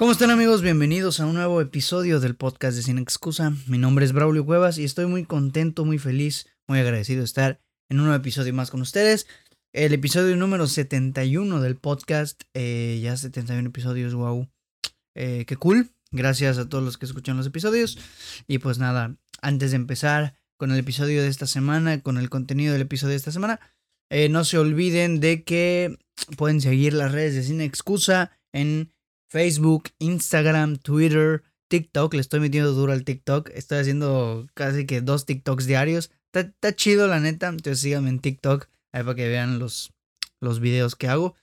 ¿Cómo están amigos? Bienvenidos a un nuevo episodio del podcast de Sin Excusa. Mi nombre es Braulio Cuevas y estoy muy contento, muy feliz, muy agradecido de estar en un nuevo episodio más con ustedes. El episodio número 71 del podcast. Eh, ya 71 episodios, wow. Eh, qué cool. Gracias a todos los que escuchan los episodios. Y pues nada, antes de empezar con el episodio de esta semana, con el contenido del episodio de esta semana, eh, no se olviden de que pueden seguir las redes de Sin Excusa en Facebook, Instagram, Twitter, TikTok. Le estoy metiendo duro al TikTok. Estoy haciendo casi que dos TikToks diarios. Está, chido, la neta. Entonces síganme en TikTok. Ahí para que vean los, los videos que hago.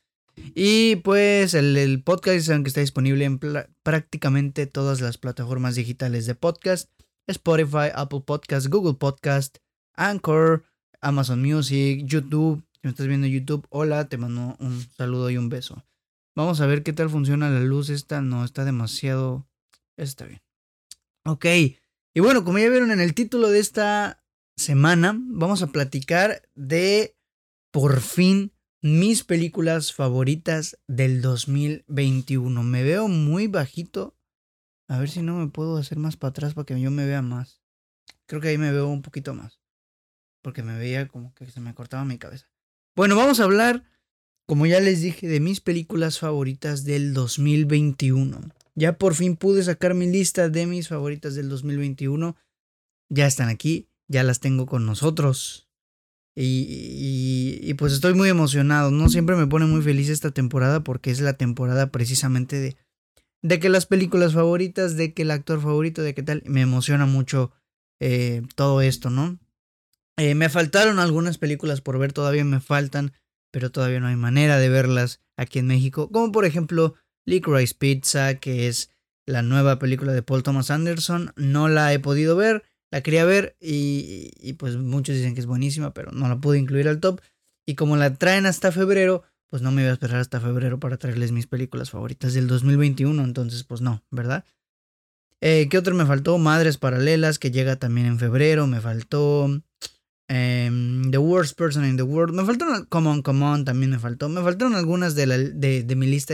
Y pues el, podcast saben que está disponible en prácticamente todas las plataformas digitales de podcast. Spotify, Apple Podcast, Google Podcast, Anchor, Amazon Music, YouTube. Si me estás viendo YouTube, hola, te mando un saludo y un beso. Vamos a ver qué tal funciona la luz. Esta no está demasiado. Está bien. Ok. Y bueno, como ya vieron en el título de esta semana, vamos a platicar de por fin mis películas favoritas del 2021. Me veo muy bajito. A ver si no me puedo hacer más para atrás para que yo me vea más. Creo que ahí me veo un poquito más. Porque me veía como que se me cortaba mi cabeza. Bueno, vamos a hablar como ya les dije, de mis películas favoritas del 2021. Ya por fin pude sacar mi lista de mis favoritas del 2021. Ya están aquí, ya las tengo con nosotros. Y, y, pues estoy muy emocionado. No siempre me pone muy feliz esta temporada porque es la temporada precisamente de, de que las películas favoritas, de que el actor favorito, de qué tal. Me emociona mucho eh, todo esto, ¿no? Eh, me faltaron algunas películas por ver, todavía me faltan pero todavía no hay manera de verlas aquí en México, como por ejemplo Licorice Pizza, que es la nueva película de Paul Thomas Anderson, no la he podido ver, la quería ver y, pues muchos dicen que es buenísima, pero no la pude incluir al top, y como la traen hasta febrero, pues no me voy a esperar hasta febrero para traerles mis películas favoritas del 2021, entonces pues no, ¿verdad? Eh, ¿Qué otro me faltó? Madres Paralelas, que llega también en febrero, me faltó Em, the Worst Person in the World. Me faltaron, Come On, Come On también me faltó. Me faltaron algunas de, la, de, de mi lista,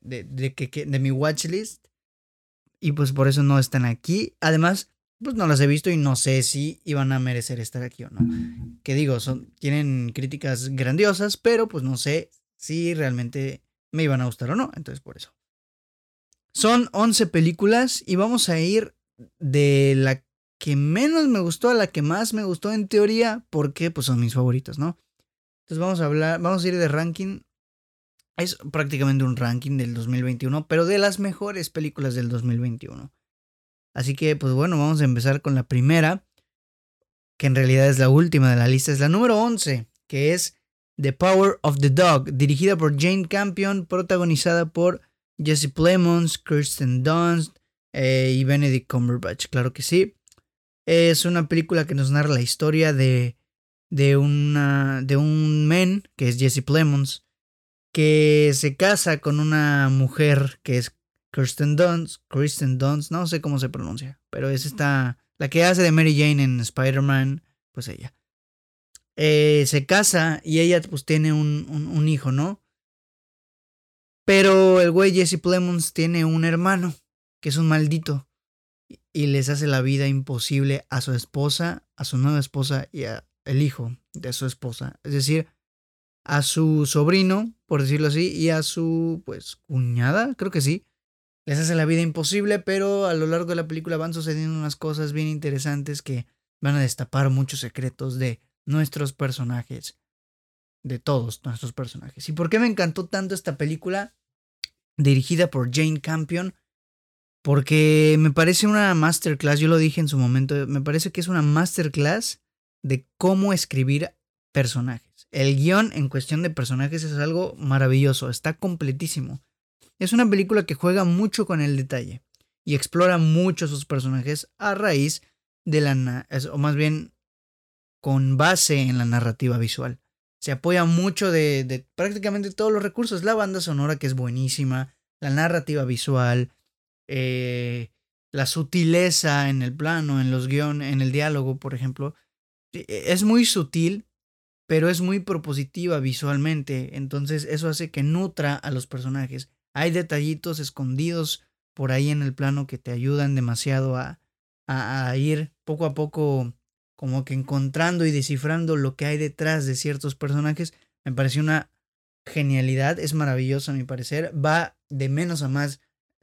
de, de, que, de mi watchlist. Y pues por eso no están aquí. Además, pues no las he visto y no sé si iban a merecer estar aquí o no. Que digo, son, tienen críticas grandiosas, pero pues no sé si realmente me iban a gustar o no. Entonces por eso. Son 11 películas y vamos a ir de la que menos me gustó a la que más me gustó en teoría, porque pues son mis favoritos, ¿no? Entonces vamos a hablar, vamos a ir de ranking. Es prácticamente un ranking del 2021, pero de las mejores películas del 2021. Así que pues bueno, vamos a empezar con la primera, que en realidad es la última de la lista, es la número 11, que es The Power of the Dog, dirigida por Jane Campion, protagonizada por Jesse Plemons, Kirsten Dunst eh, y Benedict Cumberbatch, claro que sí. Es una película que nos narra la historia de, de, una, de un men, que es Jesse Plemons, que se casa con una mujer que es Kirsten Dunst, Kristen Dunst, no sé cómo se pronuncia, pero es esta, la que hace de Mary Jane en Spider-Man, pues ella. Eh, se casa y ella pues tiene un, un hijo, ¿no? Pero el güey Jesse Plemons tiene un hermano, que es un maldito y les hace la vida imposible a su esposa, a su nueva esposa y al hijo de su esposa. Es decir, a su sobrino, por decirlo así, y a su, pues, cuñada, creo que sí. Les hace la vida imposible, pero a lo largo de la película van sucediendo unas cosas bien interesantes que van a destapar muchos secretos de nuestros personajes. De todos nuestros personajes. ¿Y por qué me encantó tanto esta película? Dirigida por Jane Campion porque me parece una masterclass, yo lo dije en su momento, me parece que es una masterclass de cómo escribir personajes. El guion en cuestión de personajes es algo maravilloso, está completísimo. Es una película que juega mucho con el detalle y explora mucho sus personajes a raíz de la, o más bien con base en la narrativa visual. Se apoya mucho de, de prácticamente todos los recursos, la banda sonora que es buenísima, la narrativa visual, eh, la sutileza en el plano, en los guiones, en el diálogo, por ejemplo, e, e, es muy sutil, pero es muy propositiva visualmente. Entonces eso hace que nutra a los personajes, hay detallitos escondidos por ahí en el plano que te ayudan demasiado a, a, ir poco a poco como que encontrando y descifrando lo que hay detrás de ciertos personajes. Me pareció una genialidad, es maravilloso a mi parecer, va de menos a más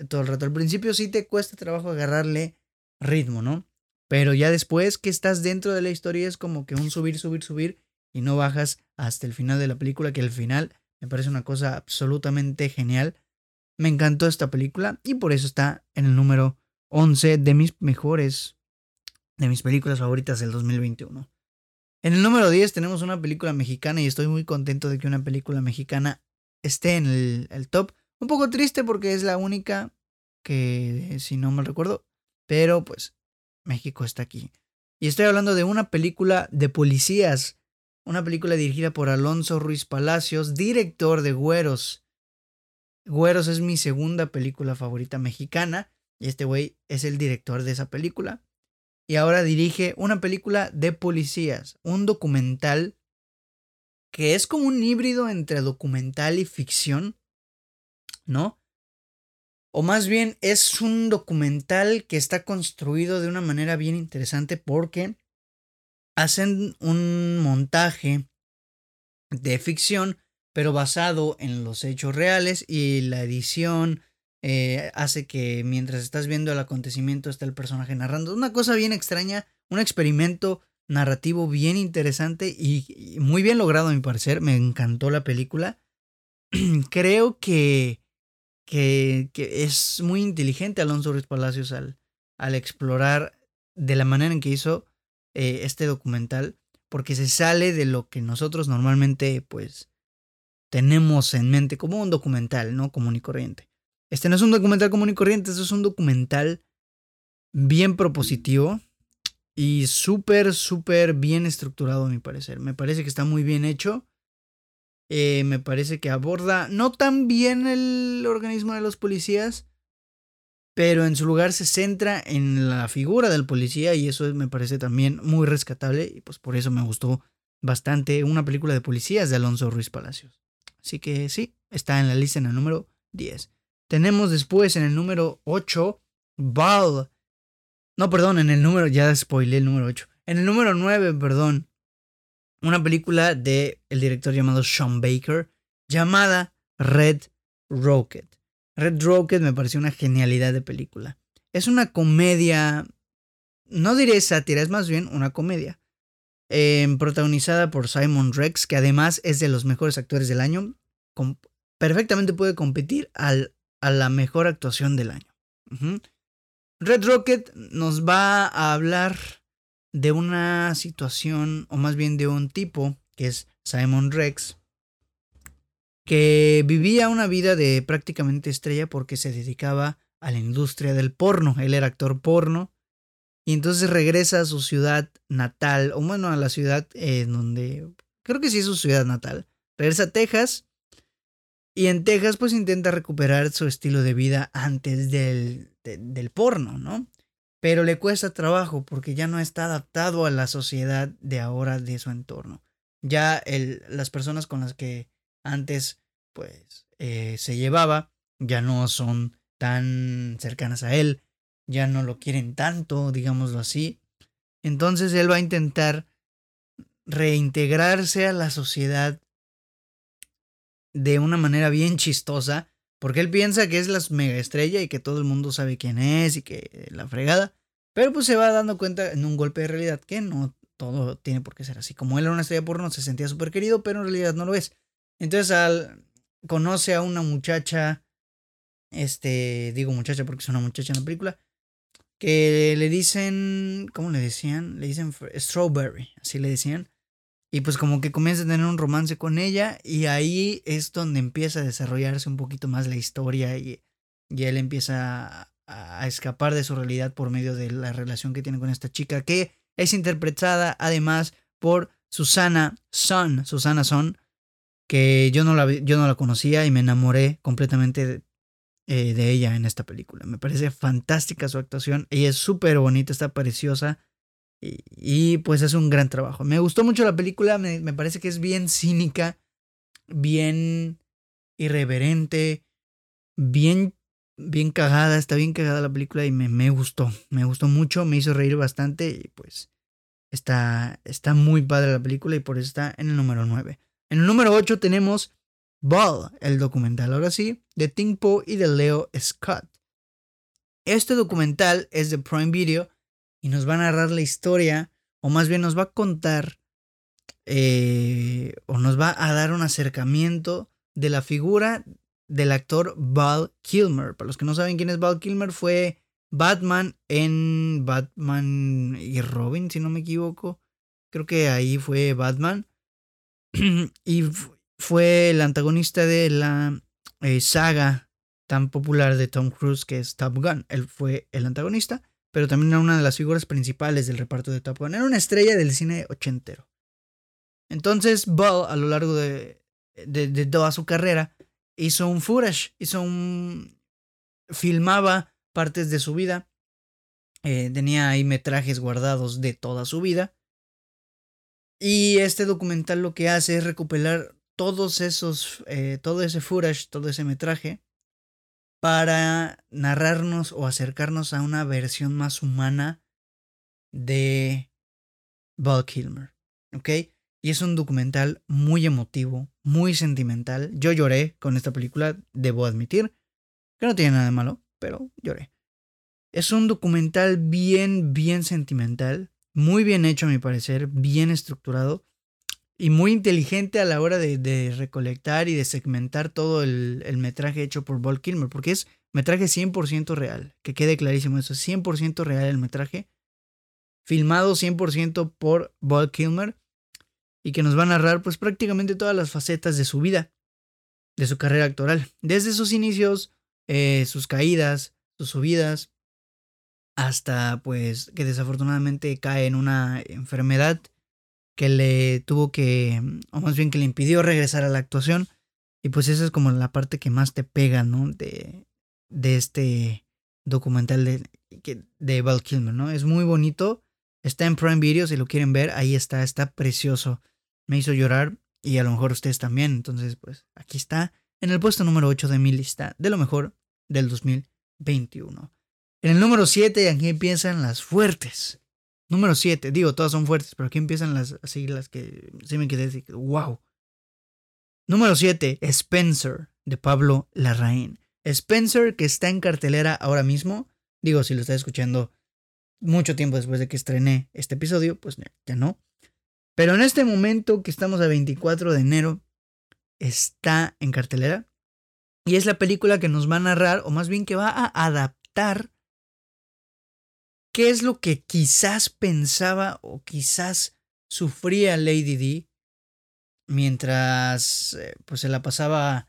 todo el rato. Al principio sí te cuesta trabajo agarrarle ritmo, ¿no? Pero ya después que estás dentro de la historia es como que un subir, subir, subir y no bajas hasta el final de la película, que el final me parece una cosa absolutamente genial. Me encantó esta película y por eso está en el número 11 de mis mejores, de mis películas favoritas del 2021. En el número 10 tenemos una película mexicana y estoy muy contento de que una película mexicana esté en el, el top. Un poco triste porque es la única que, si no me recuerdo, pero pues México está aquí. Y estoy hablando de una película de policías, una película dirigida por Alonso Ruiz Palacios, director de Güeros. Güeros es mi segunda película favorita mexicana y este güey es el director de esa película. Y ahora dirige una película de policías, un documental que es como un híbrido entre documental y ficción, ¿no? O más bien es un documental que está construido de una manera bien interesante porque hacen un montaje de ficción, pero basado en los hechos reales y la edición eh, hace que mientras estás viendo el acontecimiento está el personaje narrando. Una cosa bien extraña, un experimento narrativo bien interesante y, muy bien logrado a mi parecer. Me encantó la película. Creo que que, es muy inteligente Alonso Ruiz Palacios al, explorar de la manera en que hizo eh, este documental, porque se sale de lo que nosotros normalmente pues tenemos en mente como un documental, ¿no? Común y corriente. Este no es un documental común y corriente, este es un documental bien propositivo y súper, súper bien estructurado a mi parecer. Me parece que está muy bien hecho eh, me parece que aborda no tan bien el organismo de los policías, pero en su lugar se centra en la figura del policía y eso me parece también muy rescatable y pues por eso me gustó bastante una película de policías de Alonso Ruiz Palacios. Así que sí, está en la lista en el número 10. Tenemos después en el número 8 Val. No, perdón, en el número, ya spoilé el número 8. En el número 9, perdón, una película de el director llamado Sean Baker llamada Red Rocket. Red Rocket me pareció una genialidad de película. Es una comedia, no diré sátira, es más bien una comedia. Em, protagonizada por Simon Rex, que además es de los mejores actores del año. perfectamente puede competir al, a la mejor actuación del año. Red Rocket nos va a hablar de una situación, o más bien de un tipo, que es Simon Rex, que vivía una vida de prácticamente estrella porque se dedicaba a la industria del porno. Él era actor porno. Y entonces regresa a su ciudad natal, o bueno, a la ciudad en donde, creo que sí es su ciudad natal. Regresa a Texas. Y en Texas pues intenta recuperar su estilo de vida antes del, del porno, ¿no? Pero le cuesta trabajo porque ya no está adaptado a la sociedad de ahora de su entorno. Ya el, las personas con las que antes pues eh, se llevaba ya no son tan cercanas a él, ya no lo quieren tanto, digámoslo así. Entonces él va a intentar reintegrarse a la sociedad de una manera bien chistosa, porque él piensa que es la mega estrella y que todo el mundo sabe quién es y que la fregada. Pero pues se va dando cuenta en un golpe de realidad que no todo tiene por qué ser así. Como él era una estrella porno, se sentía súper querido, pero en realidad no lo es. Entonces al, conoce a una muchacha, este, digo muchacha porque es una muchacha en la película, que le dicen, ¿cómo le decían? Le dicen Strawberry, así le decían. Y pues como que comienza a tener un romance con ella y ahí es donde empieza a desarrollarse un poquito más la historia y, y él empieza a escapar de su realidad por medio de la relación que tiene con esta chica, que es interpretada además por Susana Son, Susana Son, que yo no la, yo no la conocía y me enamoré completamente de, eh, de ella en esta película. Me parece fantástica su actuación, ella es súper bonita, está preciosa y, pues es un gran trabajo. Me gustó mucho la película, me, me parece que es bien cínica, bien irreverente, bien, bien cagada, está bien cagada la película y me, me gustó, me gustó mucho, me hizo reír bastante y pues está, está muy padre la película y por eso está en el número 9. En el número 8 tenemos Ball, el documental, ahora sí, de Ting Po y de Leo Scott. Este documental es de Prime Video y nos va a narrar la historia, o más bien nos va a contar, eh, o nos va a dar un acercamiento de la figura del actor Val Kilmer. Para los que no saben quién es Val Kilmer, fue Batman en Batman y Robin, si no me equivoco. Creo que ahí fue Batman. y fue el antagonista de la eh, saga tan popular de Tom Cruise que es Top Gun. Él fue el antagonista, pero también era una de las figuras principales del reparto de Top Gun. Era una estrella del cine ochentero. Entonces, Ball, a lo largo de, toda su carrera, hizo un footage, hizo un... filmaba partes de su vida, eh, tenía ahí metrajes guardados de toda su vida. Y este documental lo que hace es recopilar todos esos, eh, todo ese footage, todo ese metraje, para narrarnos o acercarnos a una versión más humana de Val Kilmer. ¿Ok? Y es un documental muy emotivo, muy sentimental. Yo lloré con esta película, debo admitir, que no tiene nada de malo, pero lloré. Es un documental bien, bien sentimental, muy bien hecho a mi parecer, bien estructurado y muy inteligente a la hora de, recolectar y de segmentar todo el, metraje hecho por Paul Kilmer, porque es metraje 100% real, que quede clarísimo eso, es 100% real el metraje, filmado 100% por Paul Kilmer y que nos va a narrar pues prácticamente todas las facetas de su vida, de su carrera actoral, desde sus inicios, eh, sus caídas, sus subidas, hasta pues que desafortunadamente cae en una enfermedad que le tuvo que, o más bien que le impidió regresar a la actuación. Y pues esa es como la parte que más te pega, ¿no? De, de este documental de, de Val Kilmer, ¿no? Es muy bonito. Está en Prime Video, si lo quieren ver, ahí está, está precioso me hizo llorar y a lo mejor ustedes también. Entonces, pues aquí está en el puesto número 8 de mi lista de lo mejor del 2021. En el número 7, aquí empiezan las fuertes. Número 7, digo, todas son fuertes, pero aquí empiezan las así las que sí me quedé decir, wow. Número 7, Spencer, de Pablo Larraín. Spencer, que está en cartelera ahora mismo. Digo, si lo está escuchando mucho tiempo después de que estrené este episodio, pues ya no. Pero en este momento que estamos a 24 de enero, está en cartelera. Y es la película que nos va a narrar, o más bien que va a adaptar qué es lo que quizás pensaba o quizás sufría Lady D mientras eh, pues se la pasaba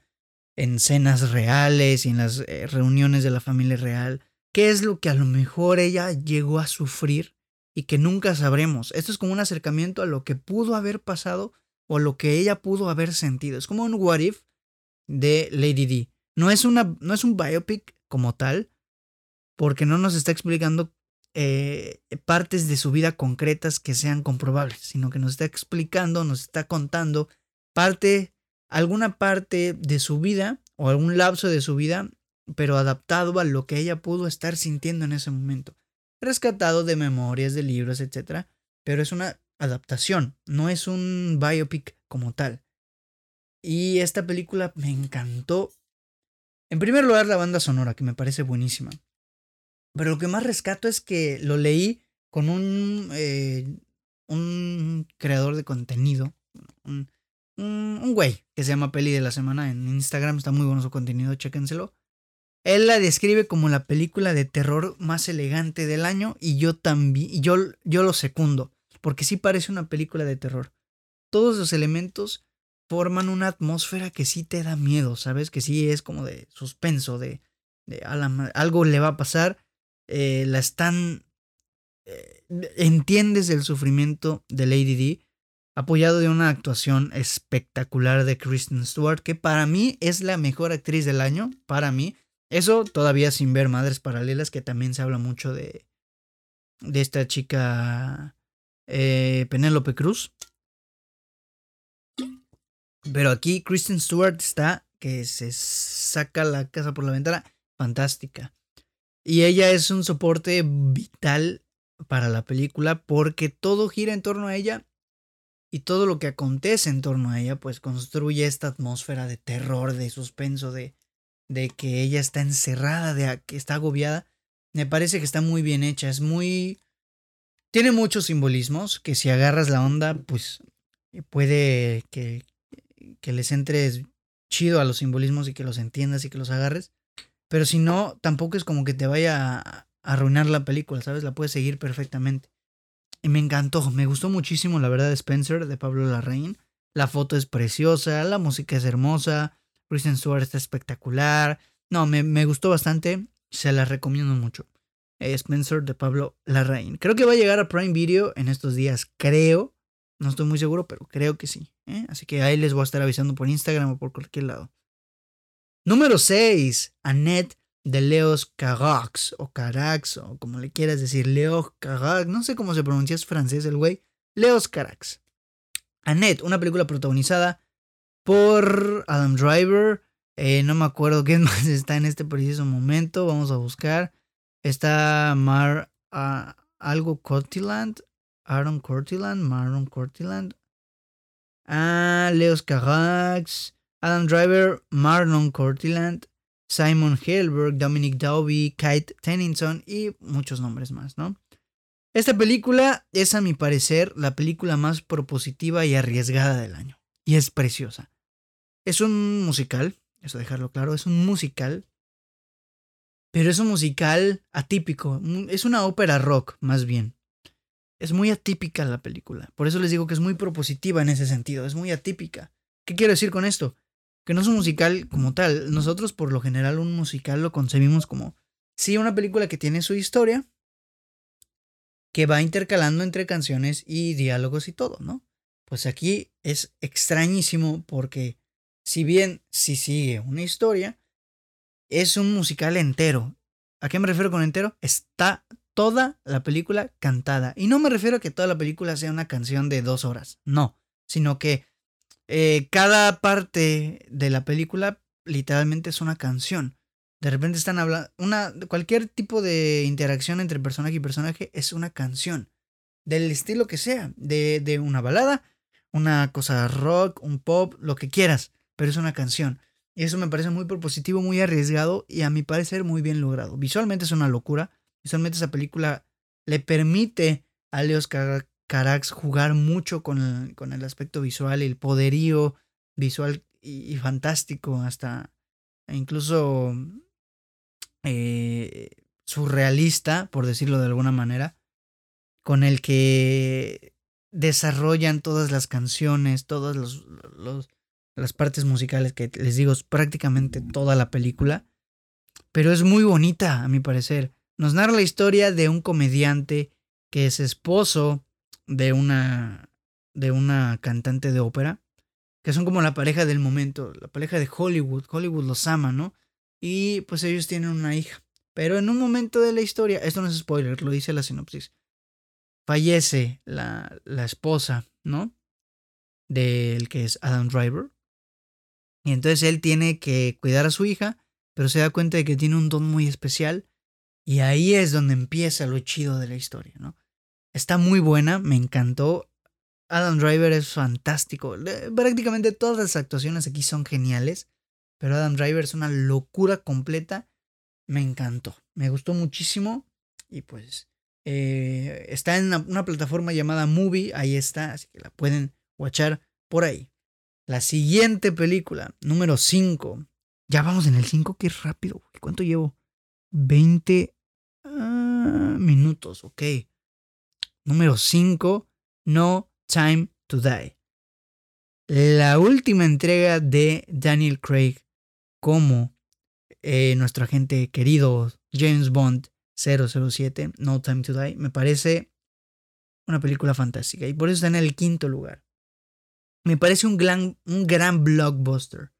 en cenas reales y en las eh, reuniones de la familia real. ¿Qué es lo que a lo mejor ella llegó a sufrir y que nunca sabremos. Esto es como un acercamiento a lo que pudo haber pasado o lo que ella pudo haber sentido. Es como un what if de Lady D. No es, una, no es un biopic como tal, porque no nos está explicando eh, partes de su vida concretas que sean comprobables, sino que nos está explicando, nos está contando parte, alguna parte de su vida o algún lapso de su vida, pero adaptado a lo que ella pudo estar sintiendo en ese momento rescatado de memorias, de libros, etc. Pero es una adaptación, no es un biopic como tal. Y esta película me encantó. En primer lugar, la banda sonora, que me parece buenísima. Pero lo que más rescato es que lo leí con un, eh, un creador de contenido, un, un, güey que se llama Peli de la Semana en Instagram, está muy bueno su contenido, chéquenselo. Él la describe como la película de terror más elegante del año y yo también, yo, yo lo secundo, porque sí parece una película de terror. Todos los elementos forman una atmósfera que sí te da miedo, ¿sabes? Que sí es como de suspenso, de, de algo le va a pasar, eh, la están... Eh, entiendes el sufrimiento de Lady D, apoyado de una actuación espectacular de Kristen Stewart, que para mí es la mejor actriz del año, para mí. Eso todavía sin ver Madres Paralelas, que también se habla mucho de, de esta chica eh, Penélope Cruz. Pero aquí Kristen Stewart está que se saca la casa por la ventana, fantástica. Y ella es un soporte vital para la película porque todo gira en torno a ella y todo lo que acontece en torno a ella pues construye esta atmósfera de terror, de suspenso, de, de que ella está encerrada, de que está agobiada. Me parece que está muy bien hecha, es muy... Tiene muchos simbolismos que si agarras la onda pues puede que, que les entres chido a los simbolismos y que los entiendas y que los agarres. Pero si no, tampoco es como que te vaya a arruinar la película, ¿sabes? La puedes seguir perfectamente. Y me encantó, me gustó muchísimo la verdad Spencer, de Pablo Larraín. La foto es preciosa, la música es hermosa, Kristen Stewart está espectacular. No, me, me gustó bastante, se la recomiendo mucho. Eh, Spencer de Pablo Larraín. Creo que va a llegar a Prime Video en estos días, creo. No estoy muy seguro, pero creo que sí. ¿eh? Así que ahí les voy a estar avisando por Instagram o por cualquier lado. Número 6. Annette de Leos Carax o Carax o como le quieras decir, Leos Carax, no sé cómo se pronuncia, es francés el güey, Leos Carax. Annette, una película protagonizada por Adam Driver, eh, no me acuerdo quién más está en este preciso momento, vamos a buscar. Está Mar uh, algo Cortiland, Aaron Cortiland, Maron Cortiland. Ah, Leos Carax, Adam Driver, Marlon Cortiland, Simon Helberg, Dominic Dowby, Kate Tennyson y muchos nombres más, ¿no? Esta película es a mi parecer la película más propositiva y arriesgada del año. Y es preciosa. Es un musical, eso dejarlo claro, es un musical. Pero es un musical atípico, es una ópera rock más bien. Es muy atípica la película. Por eso les digo que es muy propositiva en ese sentido, es muy atípica. ¿Qué quiero decir con esto? Que no es un musical como tal. Nosotros por lo general un musical lo concebimos como, sí, una película que tiene su historia, que va intercalando entre canciones y diálogos y todo, ¿no? Pues aquí es extrañísimo porque si bien sí sigue una historia, es un musical entero. ¿A qué me refiero con entero? Está toda la película cantada. Y no me refiero a que toda la película sea una canción de dos horas, no, sino que eh, cada parte de la película literalmente es una canción. De repente están hablando, cualquier tipo de interacción entre personaje y personaje es una canción. Del estilo que sea, de, de una balada, una cosa rock, un pop, lo que quieras, pero es una canción. Y eso me parece muy propositivo, muy arriesgado y a mi parecer muy bien logrado. Visualmente es una locura. Visualmente esa película le permite a Leos Carax jugar mucho con el, aspecto visual, el poderío visual y, fantástico, hasta incluso eh, surrealista, por decirlo de alguna manera, con el que desarrollan todas las canciones, todas las partes musicales que les digo, es prácticamente toda la película, pero es muy bonita, a mi parecer. Nos narra la historia de un comediante que es esposo de una, de una cantante de ópera, que son como la pareja del momento, la pareja de Hollywood. Hollywood los ama, ¿no? Y pues ellos tienen una hija. Pero en un momento de la historia, esto no es spoiler, lo dice la sinopsis, fallece la, la esposa, ¿no? Del que es Adam Driver. Y entonces él tiene que cuidar a su hija, pero se da cuenta de que tiene un don muy especial. Y ahí es donde empieza lo chido de la historia, ¿no? Está muy buena, me encantó. Adam Driver es fantástico. Prácticamente todas las actuaciones aquí son geniales. Pero Adam Driver es una locura completa. Me encantó. Me gustó muchísimo. Y pues eh, está en una, plataforma llamada Movie. Ahí está. Así que la pueden watchar por ahí. La siguiente película, número 5. Ya vamos en el 5. Qué rápido. ¿Cuánto llevo? 20 ah, minutos. Ok. Número 5, No Time to Die. La última entrega de Daniel Craig como eh, nuestro agente querido James Bond 007, No Time to Die, me parece una película fantástica y por eso está en el quinto lugar. Me parece un gran, un gran blockbuster.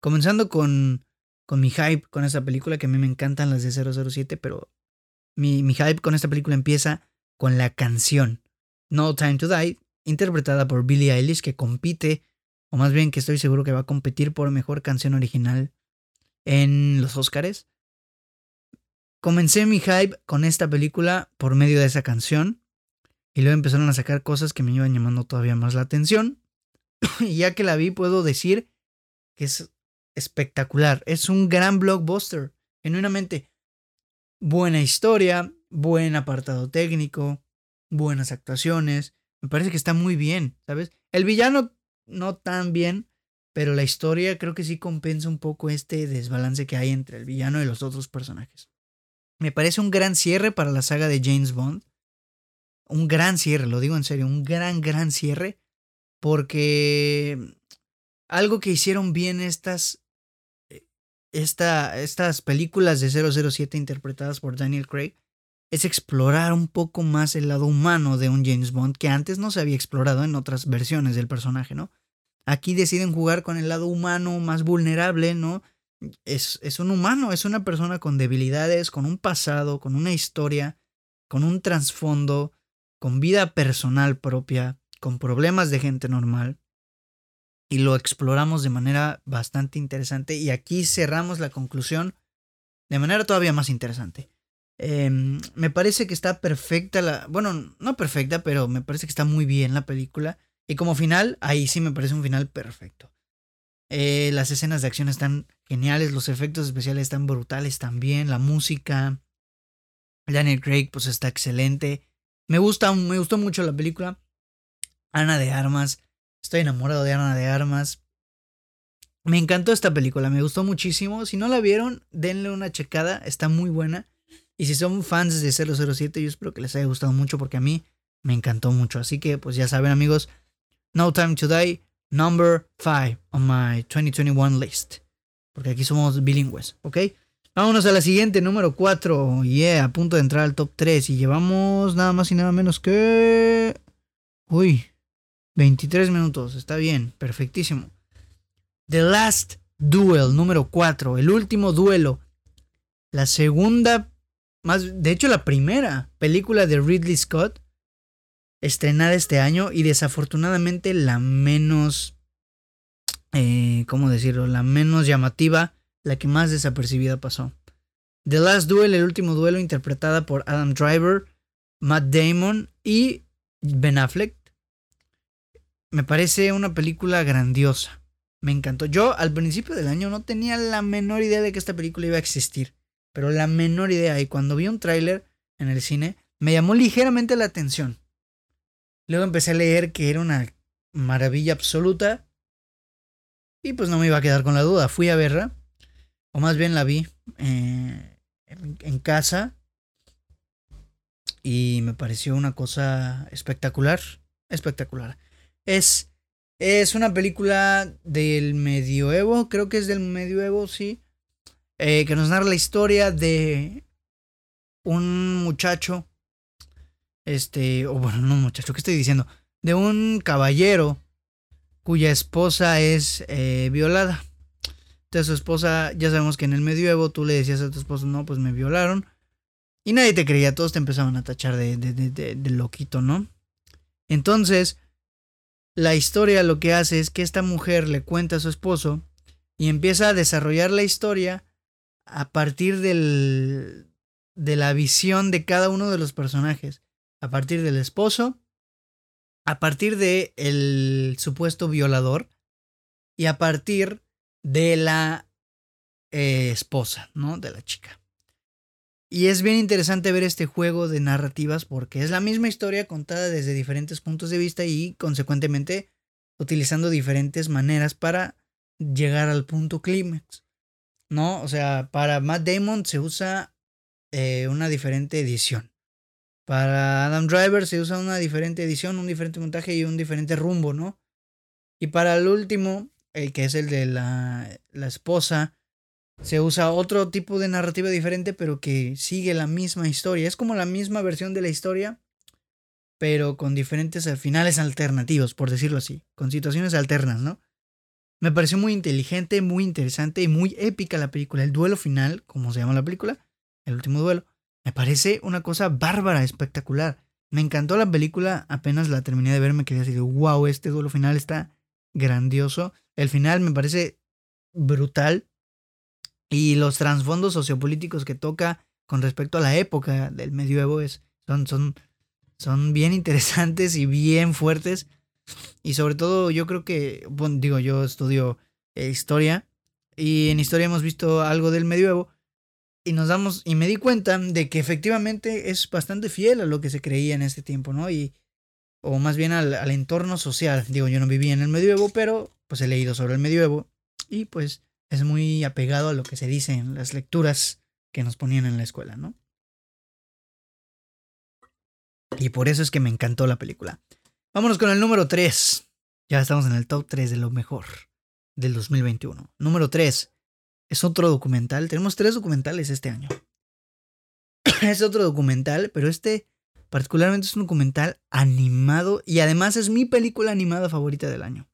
Comenzando con, con mi hype con esta película, que a mí me encantan las de 007, pero mi, mi hype con esta película empieza con la canción No Time to Die, interpretada por Billie Eilish, que compite, o más bien que estoy seguro que va a competir por mejor canción original en los Oscars. Comencé mi hype con esta película por medio de esa canción. Y luego empezaron a sacar cosas que me iban llamando todavía más la atención. y ya que la vi, puedo decir que es espectacular. Es un gran blockbuster. Genuinamente. Buena historia, buen apartado técnico, buenas actuaciones. Me parece que está muy bien, ¿sabes? El villano no tan bien, pero la historia creo que sí compensa un poco este desbalance que hay entre el villano y los otros personajes. Me parece un gran cierre para la saga de James Bond. Un gran cierre, lo digo en serio, un gran, gran cierre. Porque algo que hicieron bien estas, eh, esta, estas películas de 007 interpretadas por Daniel Craig es explorar un poco más el lado humano de un James Bond que antes no se había explorado en otras versiones del personaje, ¿no? Aquí deciden jugar con el lado humano más vulnerable, ¿no? es, es un humano, es una persona con debilidades, con un pasado, con una historia, con un trasfondo, con vida personal propia, con problemas de gente normal. Y lo exploramos de manera bastante interesante. Y aquí cerramos la conclusión de manera todavía más interesante. Em, me parece que está perfecta la. Bueno, no perfecta, pero me parece que está muy bien la película. Y como final, ahí sí me parece un final perfecto. Eh, las escenas de acción están geniales, los efectos especiales están brutales también, la música. Daniel Craig, pues está excelente. Me gusta, me gustó mucho la película. Ana de Armas. Estoy enamorado de Ana de Armas. Me encantó esta película, me gustó muchísimo. Si no la vieron, denle una checada, está muy buena. Y si son fans de 007, yo espero que les haya gustado mucho porque a mí me encantó mucho. Así que, pues ya saben, amigos, No Time to Die number 5 on my 2021 list. Porque aquí somos bilingües, ¿ok? Vámonos a la siguiente, número 4. Yeah, a punto de entrar al top 3. Y llevamos nada más y nada menos que... Uy, 23 minutos. Está bien, perfectísimo. The Last Duel, número 4. El último duelo. La segunda, más, de hecho la primera película de Ridley Scott estrenada este año y desafortunadamente la menos, eh, ¿cómo decirlo? La menos llamativa, la que más desapercibida pasó. The Last Duel, el último duelo interpretada por Adam Driver, Matt Damon y Ben Affleck. Me parece una película grandiosa. Me encantó. Yo al principio del año no tenía la menor idea de que esta película iba a existir. Pero la menor idea. Y cuando vi un tráiler en el cine, me llamó ligeramente la atención. Luego empecé a leer que era una maravilla absoluta. Y pues no me iba a quedar con la duda. Fui a verla. O más bien la vi eh, en, casa. Y me pareció una cosa espectacular. Espectacular. Es, es una película del medioevo. Creo que es del medioevo, sí. Eh, que nos narra la historia de un muchacho este, o bueno, no muchacho, ¿qué estoy diciendo? De un caballero cuya esposa es eh, violada. Entonces su esposa, ya sabemos que en el medioevo tú le decías a tu esposo, no, pues me violaron. Y nadie te creía, todos te empezaban a tachar de, de, de, de loquito, ¿no? Entonces, la historia lo que hace es que esta mujer le cuenta a su esposo y empieza a desarrollar la historia a partir del, de la visión de cada uno de los personajes a partir del esposo, a partir de el supuesto violador y a partir de la eh, esposa, ¿no? De la chica. Y es bien interesante ver este juego de narrativas porque es la misma historia contada desde diferentes puntos de vista y consecuentemente utilizando diferentes maneras para llegar al punto clímax. ¿No? O sea, para Matt Damon se usa eh, una diferente edición. Para Adam Driver se usa una diferente edición, un diferente montaje y un diferente rumbo, ¿no? Y para el último, el que es el de la, la esposa, se usa otro tipo de narrativa diferente, pero que sigue la misma historia. Es como la misma versión de la historia, pero con diferentes finales alternativos, por decirlo así, con situaciones alternas, ¿no? Me pareció muy inteligente, muy interesante y muy épica la película. El duelo final, como se llama la película, el último duelo, me parece una cosa bárbara, espectacular. Me encantó la película, apenas la terminé de ver, me quedé así wow, este duelo final está grandioso. El final me parece brutal. y los trasfondos sociopolíticos que toca con respecto a la época del medioevo es, son, son, son bien interesantes y bien fuertes. Y sobre todo yo creo que, bueno, digo, yo estudio eh, historia y en historia hemos visto algo del medioevo y nos damos y me di cuenta de que efectivamente es bastante fiel a lo que se creía en este tiempo, ¿no? Y o más bien al, al entorno social. Digo, yo no vivía en el medioevo, pero pues he leído sobre el medioevo y pues es muy apegado a lo que se dice en las lecturas que nos ponían en la escuela, ¿no? Y por eso es que me encantó la película. Vámonos con el número 3. Ya estamos en el top 3 de lo mejor del 2021. Número 3. Es otro documental. Tenemos tres documentales este año. es otro documental, pero este particularmente es un documental animado y además es mi película animada favorita del año.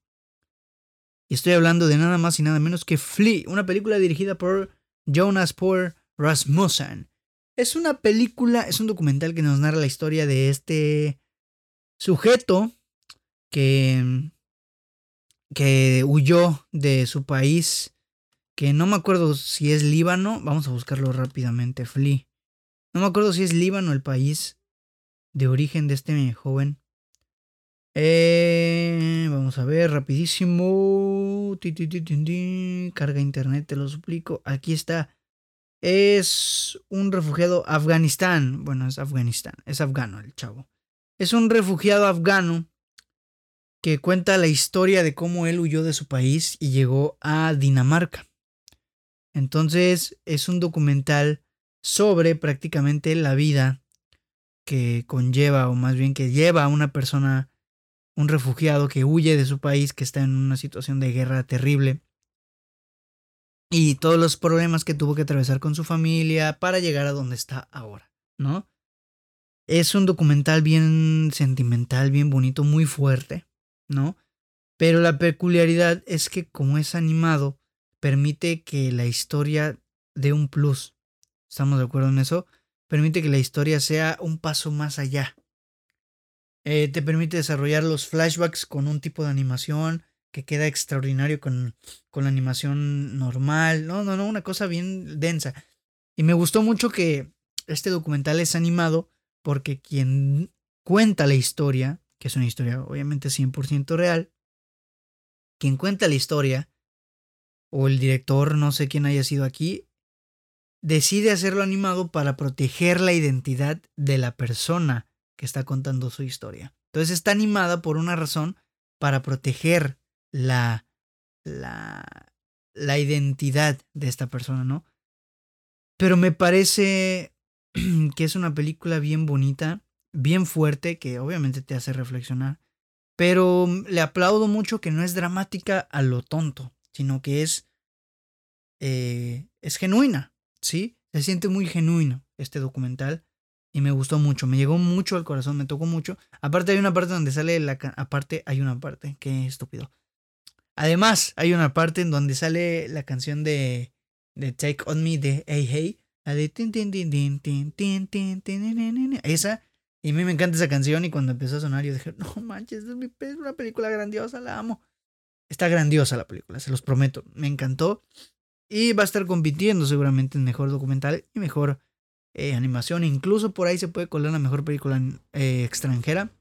Y estoy hablando de nada más y nada menos que Flea, una película dirigida por Jonas Por Rasmussen. Es una película, es un documental que nos narra la historia de este sujeto que, que huyó de su país, que no me acuerdo si es Líbano, vamos a buscarlo rápidamente, Flea. No me acuerdo si es Líbano el país de origen de este joven. Eh, vamos a ver, rapidísimo. Carga internet, te lo suplico. Aquí está. Es un refugiado afganistán. Bueno, es Afganistán. Es afgano el chavo. Es un refugiado afgano que cuenta la historia de cómo él huyó de su país y llegó a Dinamarca. Entonces es un documental sobre prácticamente la vida que conlleva, o más bien que lleva a una persona un refugiado que huye de su país, que está en una situación de guerra terrible. Y todos los problemas que tuvo que atravesar con su familia para llegar a donde está ahora, ¿no? Es un documental bien sentimental, bien bonito, muy fuerte, ¿no? Pero la peculiaridad es que como es animado, permite que la historia dé un plus. ¿Estamos de acuerdo en eso? Permite que la historia sea un paso más allá, eh, te permite desarrollar los flashbacks con un tipo de animación que queda extraordinario con, con la animación normal. No, no, no, una cosa bien densa. Y me gustó mucho que este documental es animado porque quien cuenta la historia, que es una historia obviamente 100% real, quien cuenta la historia, o el director, no sé quién haya sido aquí, decide hacerlo animado para proteger la identidad de la persona que está contando su historia. Entonces está animada por una razón para proteger la, la, la identidad de esta persona, ¿no? Pero me parece que es una película bien bonita, bien fuerte, que obviamente te hace reflexionar. Pero le aplaudo mucho que no es dramática a lo tonto, sino que es, eh, es genuina, ¿sí? Se siente muy genuino este documental y me gustó mucho, me llegó mucho al corazón, me tocó mucho. Aparte hay una parte donde sale la... Aparte hay una parte, qué estúpido. Además hay una parte en donde sale la canción de, de Take On Me de Hey Hey. La de tin tin tin tin tin tin tin tin Esa. Y a mí me encanta esa canción y cuando empezó a sonar yo dije, no manches, es una película grandiosa, la amo. Está grandiosa la película, se los prometo. Me encantó. Y va a estar compitiendo seguramente en mejor documental y mejor eh, animación. Incluso por ahí se puede colar la mejor película eh, extranjera.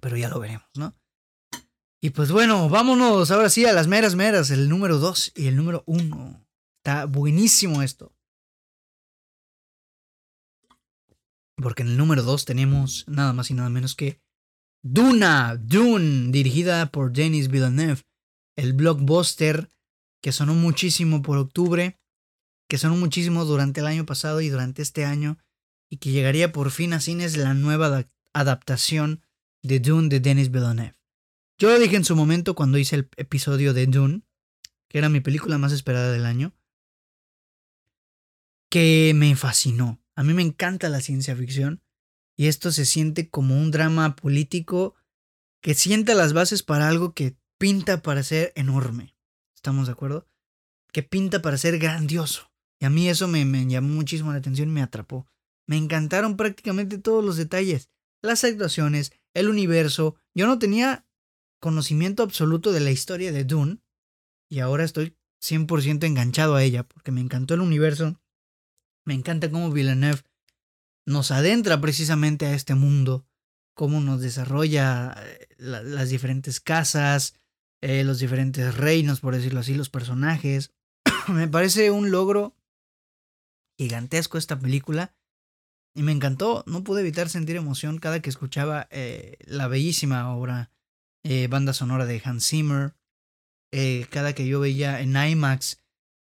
Pero ya lo veremos, ¿no? Y pues bueno, vámonos ahora sí a las meras meras. El número 2 y el número 1. Está buenísimo esto. Porque en el número 2 tenemos nada más y nada menos que Duna, Dune, dirigida por Denis Villeneuve. El blockbuster que sonó muchísimo por octubre que son muchísimos durante el año pasado y durante este año, y que llegaría por fin a cines la nueva adaptación de Dune de Denis Villeneuve. Yo lo dije en su momento cuando hice el episodio de Dune, que era mi película más esperada del año, que me fascinó. A mí me encanta la ciencia ficción y esto se siente como un drama político que sienta las bases para algo que pinta para ser enorme. ¿Estamos de acuerdo? Que pinta para ser grandioso. Y a mí eso me, llamó muchísimo la atención y me atrapó. Me encantaron prácticamente todos los detalles, las actuaciones, el universo. Yo no tenía conocimiento absoluto de la historia de Dune y ahora estoy 100% enganchado a ella, porque me encantó el universo. Me encanta cómo Villeneuve nos adentra precisamente a este mundo, cómo nos desarrolla eh, las diferentes casas, eh, los diferentes reinos, por decirlo así, los personajes. me parece un logro gigantesco esta película. Y me encantó, no pude evitar sentir emoción cada que escuchaba eh, la bellísima obra, banda sonora de Hans Zimmer. cada que yo veía en IMAX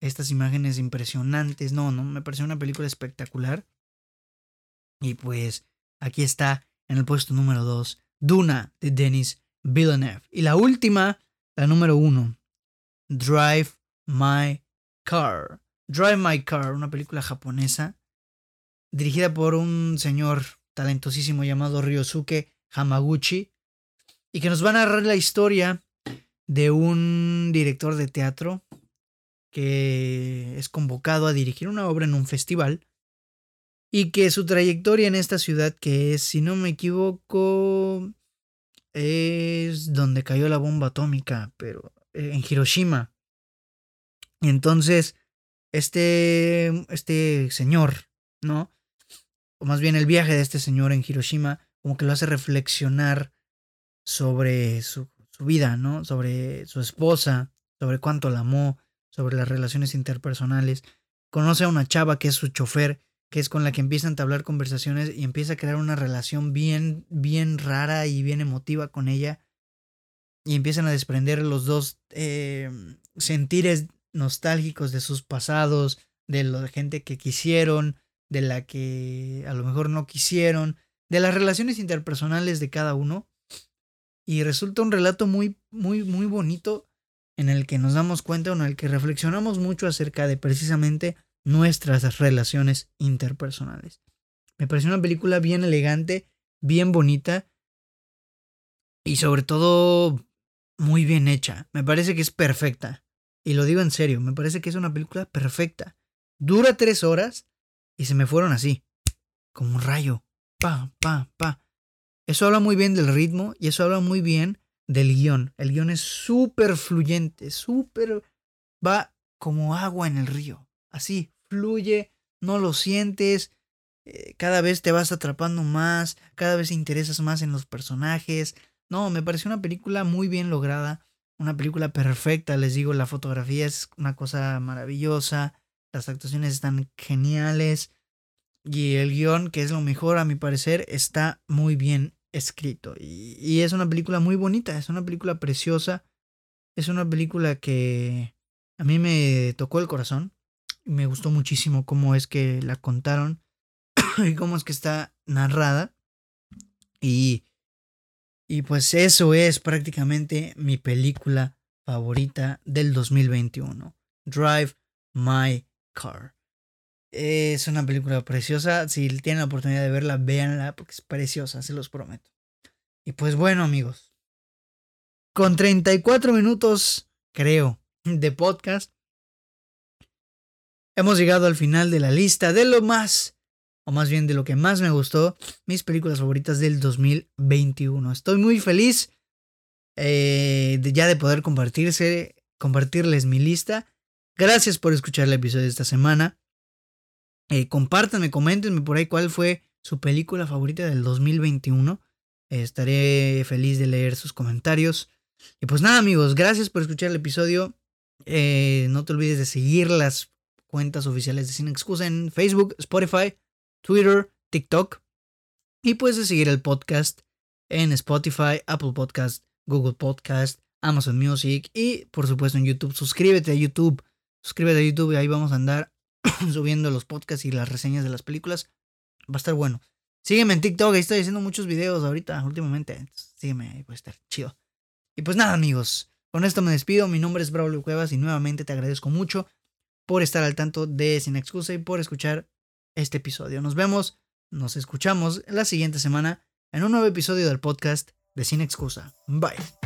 estas imágenes impresionantes. No, no, me pareció una película espectacular. Y pues aquí está en el puesto número 2, Duna de Denis Villeneuve. Y la última, la número 1, Drive My Car. Drive My Car, una película japonesa dirigida por un señor talentosísimo llamado Ryosuke Hamaguchi y que nos va a narrar la historia de un director de teatro que es convocado a dirigir una obra en un festival y que su trayectoria en esta ciudad que es, si no me equivoco, es donde cayó la bomba atómica, pero eh, en Hiroshima. Y entonces, este, este señor, ¿no? O más bien el viaje de este señor en Hiroshima, como que lo hace reflexionar sobre su, su vida, ¿no? Sobre su esposa, sobre cuánto la amó, sobre las relaciones interpersonales. Conoce a una chava que es su chofer que es con la que empiezan a entablar conversaciones y empieza a crear una relación bien, bien rara y bien emotiva con ella. Y empiezan a desprender los dos eh, sentires nostálgicos de sus pasados, de la gente que quisieron, de la que a lo mejor no quisieron, de las relaciones interpersonales de cada uno. Y resulta un relato muy, muy, muy bonito en el que nos damos cuenta, en el que reflexionamos mucho acerca de precisamente nuestras relaciones interpersonales. Me pareció una película bien elegante, bien bonita y sobre todo muy bien hecha. Me parece que es perfecta. Y lo digo en serio, me parece que es una película perfecta. Dura tres horas y se me fueron así, como un rayo. Pa, pa, pa. Eso habla muy bien del ritmo y eso habla muy bien del guion. El guion es súper fluyente, súper... va como agua en el río. Así, fluye, no lo sientes, eh, cada vez te vas atrapando más, cada vez te interesas más en los personajes. No, me pareció una película muy bien lograda, una película perfecta, les digo, la fotografía es una cosa maravillosa, las actuaciones están geniales y el guion, que es lo mejor a mi parecer, está muy bien escrito. Y, es una película muy bonita, es una película preciosa, es una película que a mí me tocó el corazón me gustó muchísimo cómo es que la contaron y cómo es que está narrada. Y, y pues eso es prácticamente mi película favorita del 2021. Drive My Car. Es una película preciosa. Si tienen la oportunidad de verla, véanla porque es preciosa, se los prometo. Y pues bueno, amigos. Con 34 minutos, creo, de podcast, Hemos llegado al final de la lista de lo más, o más bien de lo que más me gustó, mis películas favoritas del 2021. Estoy muy feliz eh, de ya de poder compartirse, compartirles mi lista. Gracias por escuchar el episodio de esta semana. Eh, compártanme, coméntenme por ahí cuál fue su película favorita del 2021. estaré feliz de leer sus comentarios. Y pues nada amigos, gracias por escuchar el episodio. Eh, no te olvides de seguir las cuentas oficiales de Sin Excusa en Facebook, Spotify, Twitter, TikTok. Y puedes seguir el podcast en Spotify, Apple Podcast, Google Podcast, Amazon Music y por supuesto en YouTube. Suscríbete a YouTube. Suscríbete a YouTube y ahí vamos a andar subiendo los podcasts y las reseñas de las películas. Va a estar bueno. Sígueme en TikTok, ahí estoy haciendo muchos videos ahorita, últimamente. Sígueme, ahí puede estar chido. Y pues nada, amigos. Con esto me despido. Mi nombre es Braulio Cuevas y nuevamente te agradezco mucho por estar al tanto de Sin Excusa y por escuchar este episodio. Nos vemos, nos escuchamos la siguiente semana en un nuevo episodio del podcast de Sin Excusa. Bye.